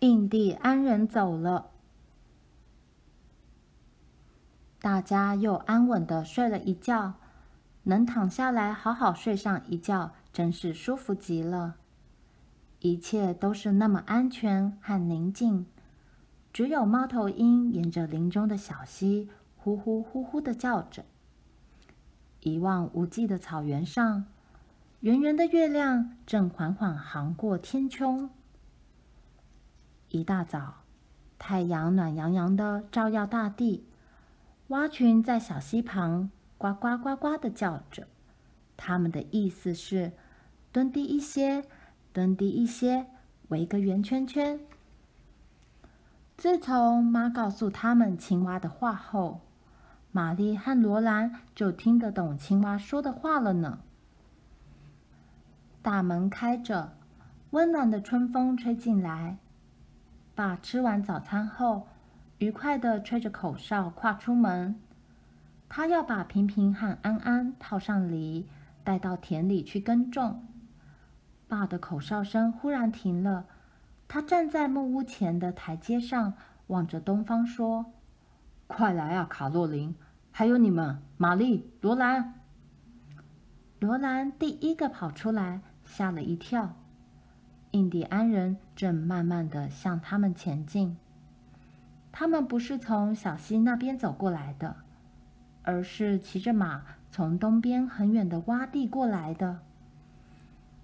印第安人走了，大家又安稳地睡了一觉。能躺下来好好睡上一觉，真是舒服极了。一切都是那么安全和宁静，只有猫头鹰沿着林中的小溪呼呼呼呼地叫着。一望无际的草原上，圆圆的月亮正缓缓航过天空。一大早，太阳暖洋洋的照耀大地，蛙群在小溪旁呱呱呱呱的叫着。它们的意思是：蹲低一些，蹲低一些，围个圆圈圈。自从妈告诉他们青蛙的话后，玛丽和罗兰就听得懂青蛙说的话了呢。大门开着，温暖的春风吹进来。爸吃完早餐后，愉快地吹着口哨跨出门。他要把平平和安安套上犁，带到田里去耕种。爸的口哨声忽然停了，他站在木屋前的台阶上，望着东方说：“快来啊，卡洛琳，还有你们，玛丽、罗兰。”罗兰第一个跑出来，吓了一跳。印第安人正慢慢地向他们前进。他们不是从小溪那边走过来的，而是骑着马从东边很远的洼地过来的。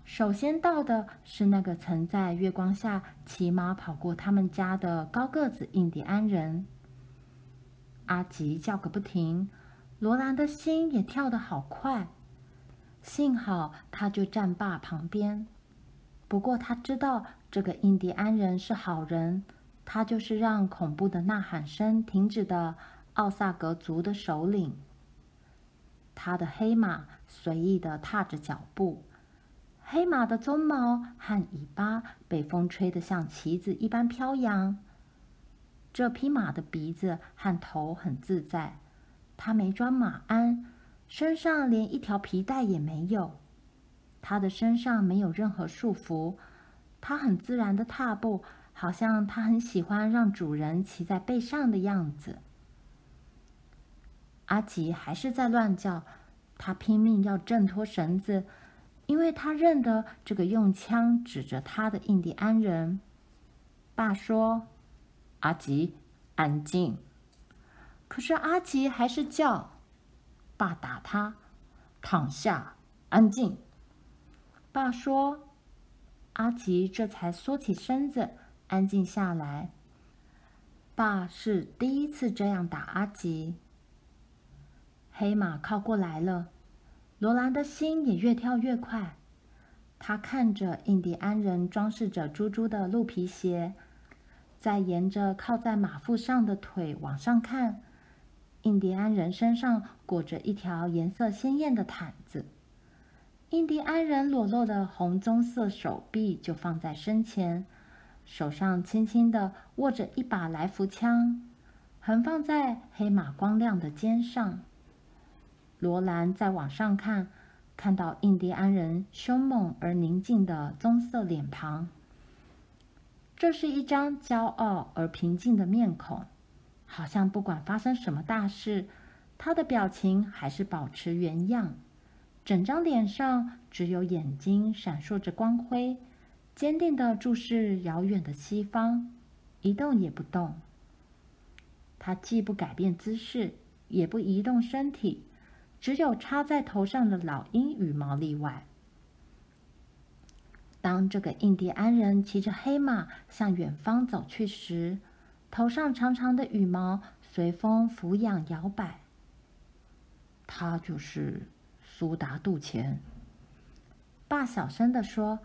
首先到的是那个曾在月光下骑马跑过他们家的高个子印第安人。阿吉叫个不停，罗兰的心也跳得好快。幸好他就站坝旁边。不过他知道这个印第安人是好人，他就是让恐怖的呐喊声停止的奥萨格族的首领。他的黑马随意地踏着脚步。黑马的鬃毛和尾巴被风吹得像旗子一般飘扬。这匹马的鼻子和头很自在，它没装马鞍，身上连一条皮带也没有。它的身上没有任何束缚，它很自然的踏步，好像它很喜欢让主人骑在背上的样子。阿吉还是在乱叫，他拼命要挣脱绳子。因为他认得这个用枪指着他的印第安人，爸说：“阿吉，安静。”可是阿吉还是叫。爸打他，躺下，安静。爸说：“阿吉这才缩起身子，安静下来。”爸是第一次这样打阿吉。黑马靠过来了。罗兰的心也越跳越快，他看着印第安人装饰着珠珠的鹿皮鞋，再沿着靠在马腹上的腿往上看，印第安人身上裹着一条颜色鲜艳的毯子，印第安人裸露的红棕色手臂就放在身前，手上轻轻地握着一把来福枪，横放在黑马光亮的肩上。罗兰再往上看，看到印第安人凶猛而宁静的棕色脸庞。这是一张骄傲而平静的面孔，好像不管发生什么大事，他的表情还是保持原样。整张脸上只有眼睛闪烁着光辉，坚定地注视遥远的西方，一动也不动。他既不改变姿势，也不移动身体。只有插在头上的老鹰羽毛例外。当这个印第安人骑着黑马向远方走去时，头上长长的羽毛随风俯仰摇摆。他就是苏达杜前。爸小声地说，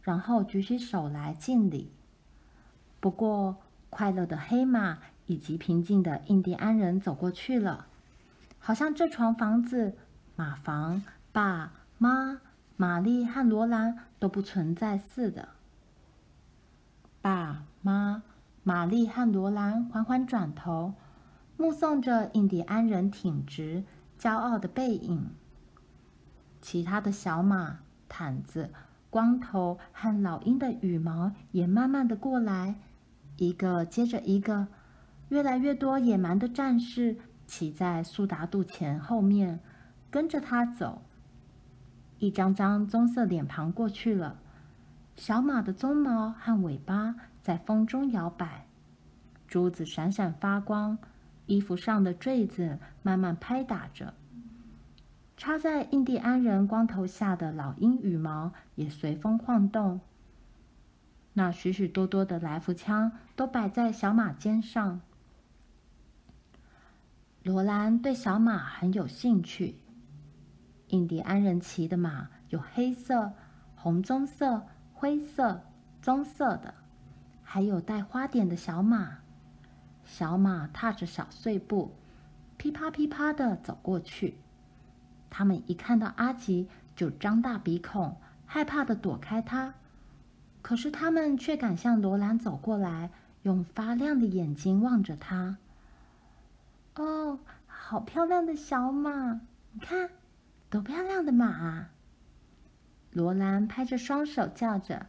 然后举起手来敬礼。不过，快乐的黑马以及平静的印第安人走过去了。好像这幢房子、马房、爸妈、玛丽和罗兰都不存在似的。爸妈、玛丽和罗兰缓缓转头，目送着印第安人挺直、骄傲的背影。其他的小马、毯子、光头和老鹰的羽毛也慢慢的过来，一个接着一个，越来越多野蛮的战士骑在苏达度前后面，跟着他走。一张张棕色脸庞过去了，小马的鬃毛和尾巴在风中摇摆，珠子闪闪发光，衣服上的坠子慢慢拍打着。插在印第安人光头下的老鹰羽毛也随风晃动。那许许多多的来福枪都摆在小马肩上。罗兰对小马很有兴趣。印第安人骑的马有黑色、红棕色、灰色、棕色的，还有带花点的小马。小马踏着小碎步，噼啪噼啪的走过去。他们一看到阿吉，就张大鼻孔，害怕的躲开他。可是他们却敢向罗兰走过来，用发亮的眼睛望着他。哦，好漂亮的小马！你看，多漂亮的马啊！罗兰拍着双手叫着：“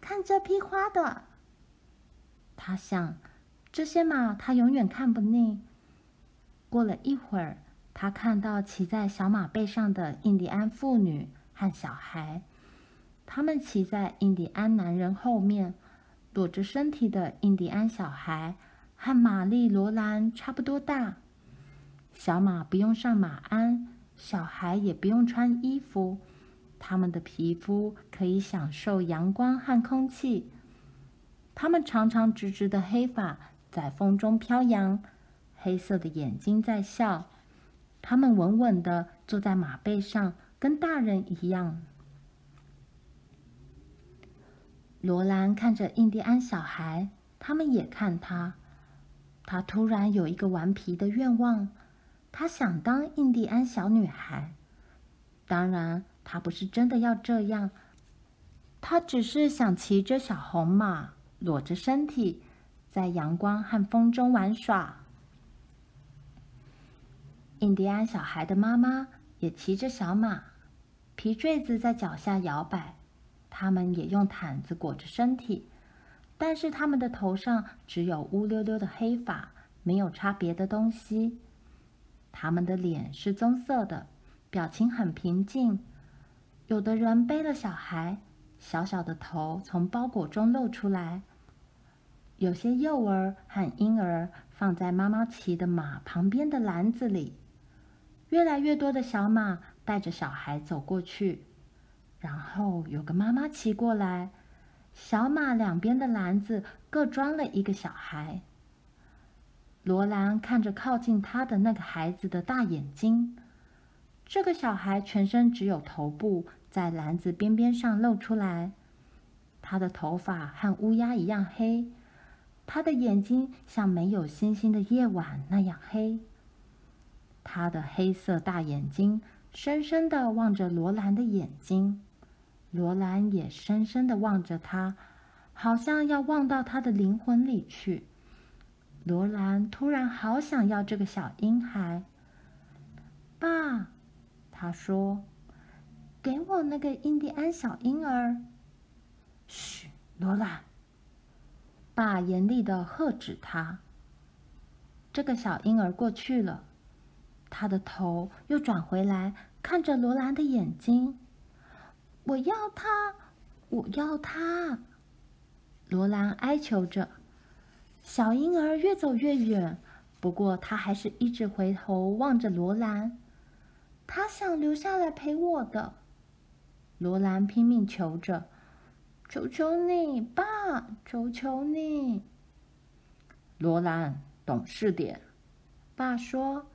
看这匹花的！”他想，这些马他永远看不腻。过了一会儿。他看到骑在小马背上的印第安妇女和小孩，他们骑在印第安男人后面，裸着身体的印第安小孩和玛丽·罗兰差不多大。小马不用上马鞍，小孩也不用穿衣服，他们的皮肤可以享受阳光和空气。他们长长直直的黑发在风中飘扬，黑色的眼睛在笑。他们稳稳地坐在马背上，跟大人一样。罗兰看着印第安小孩，他们也看他。他突然有一个顽皮的愿望，他想当印第安小女孩。当然，他不是真的要这样，他只是想骑着小红马，裸着身体，在阳光和风中玩耍。印第安小孩的妈妈也骑着小马，皮坠子在脚下摇摆。他们也用毯子裹着身体，但是他们的头上只有乌溜溜的黑发，没有插别的东西。他们的脸是棕色的，表情很平静。有的人背了小孩，小小的头从包裹中露出来。有些幼儿和婴儿放在妈妈骑的马旁边的篮子里。越来越多的小马带着小孩走过去，然后有个妈妈骑过来，小马两边的篮子各装了一个小孩。罗兰看着靠近他的那个孩子的大眼睛，这个小孩全身只有头部在篮子边边上露出来，他的头发和乌鸦一样黑，他的眼睛像没有星星的夜晚那样黑。他的黑色大眼睛深深的望着罗兰的眼睛，罗兰也深深的望着他，好像要望到他的灵魂里去。罗兰突然好想要这个小婴孩。爸，他说：“给我那个印第安小婴儿。”嘘，罗兰，爸严厉的喝止他。这个小婴儿过去了。他的头又转回来，看着罗兰的眼睛。我要他，我要他！罗兰哀求着。小婴儿越走越远，不过他还是一直回头望着罗兰。他想留下来陪我的。罗兰拼命求着：“求求你，爸，求求你！”罗兰，懂事点。爸说。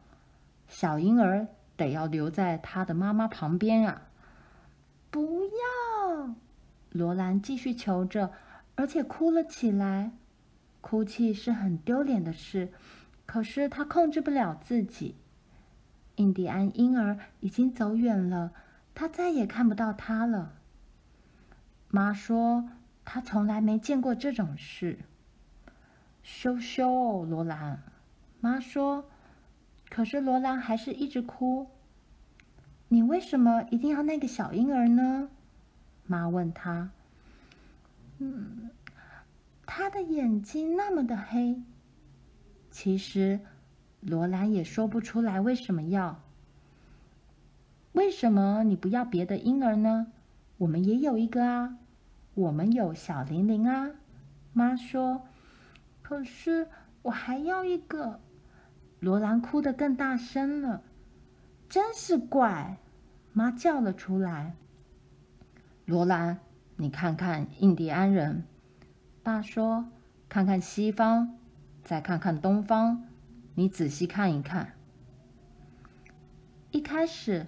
小婴儿得要留在他的妈妈旁边啊！不要！罗兰继续求着，而且哭了起来。哭泣是很丢脸的事，可是他控制不了自己。印第安婴儿已经走远了，他再也看不到他了。妈说，他从来没见过这种事。羞羞，罗兰，妈说。可是罗兰还是一直哭。你为什么一定要那个小婴儿呢？妈问他。嗯，他的眼睛那么的黑。其实罗兰也说不出来为什么要。为什么你不要别的婴儿呢？我们也有一个啊，我们有小玲玲啊。妈说：“可是我还要一个。”罗兰哭得更大声了，真是怪！妈叫了出来。罗兰，你看看印第安人。爸说：“看看西方，再看看东方，你仔细看一看。”一开始，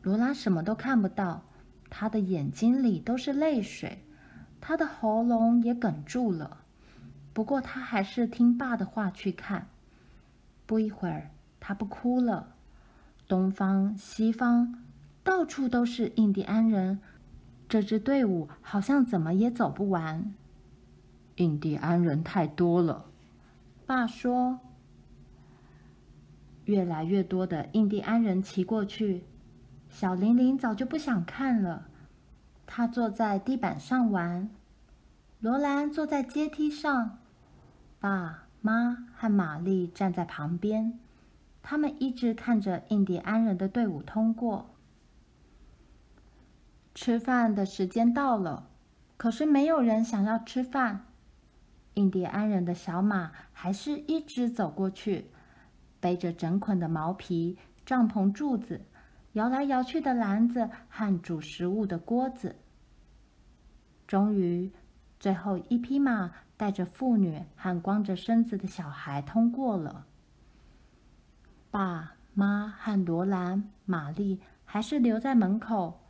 罗兰什么都看不到，他的眼睛里都是泪水，他的喉咙也哽住了。不过，他还是听爸的话去看。不一会儿，他不哭了。东方、西方，到处都是印第安人。这支队伍好像怎么也走不完。印第安人太多了，爸说。越来越多的印第安人骑过去，小玲玲早就不想看了。她坐在地板上玩，罗兰坐在阶梯上，爸。妈和玛丽站在旁边，他们一直看着印第安人的队伍通过。吃饭的时间到了，可是没有人想要吃饭。印第安人的小马还是一直走过去，背着整捆的毛皮、帐篷柱子、摇来摇去的篮子和煮食物的锅子。终于，最后一匹马。带着妇女和光着身子的小孩通过了。爸妈和罗兰、玛丽还是留在门口，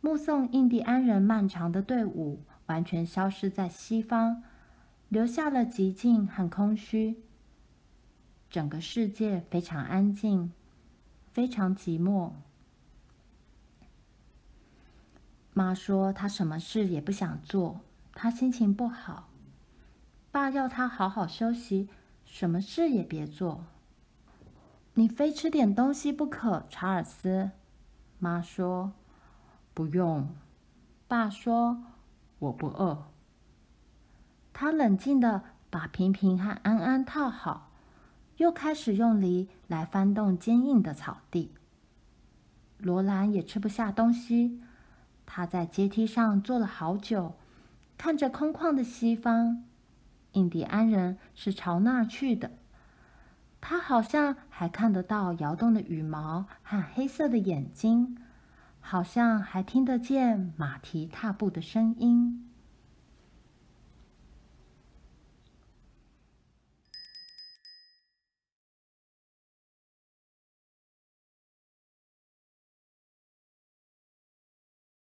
目送印第安人漫长的队伍完全消失在西方，留下了寂静和空虚。整个世界非常安静，非常寂寞。妈说她什么事也不想做，她心情不好。爸要他好好休息，什么事也别做。你非吃点东西不可，查尔斯。妈说：“不用。”爸说：“我不饿。”他冷静地把平平和安安套好，又开始用力来翻动坚硬的草地。罗兰也吃不下东西，他在阶梯上坐了好久，看着空旷的西方。印第安人是朝那儿去的，他好像还看得到摇动的羽毛和黑色的眼睛，好像还听得见马蹄踏步的声音。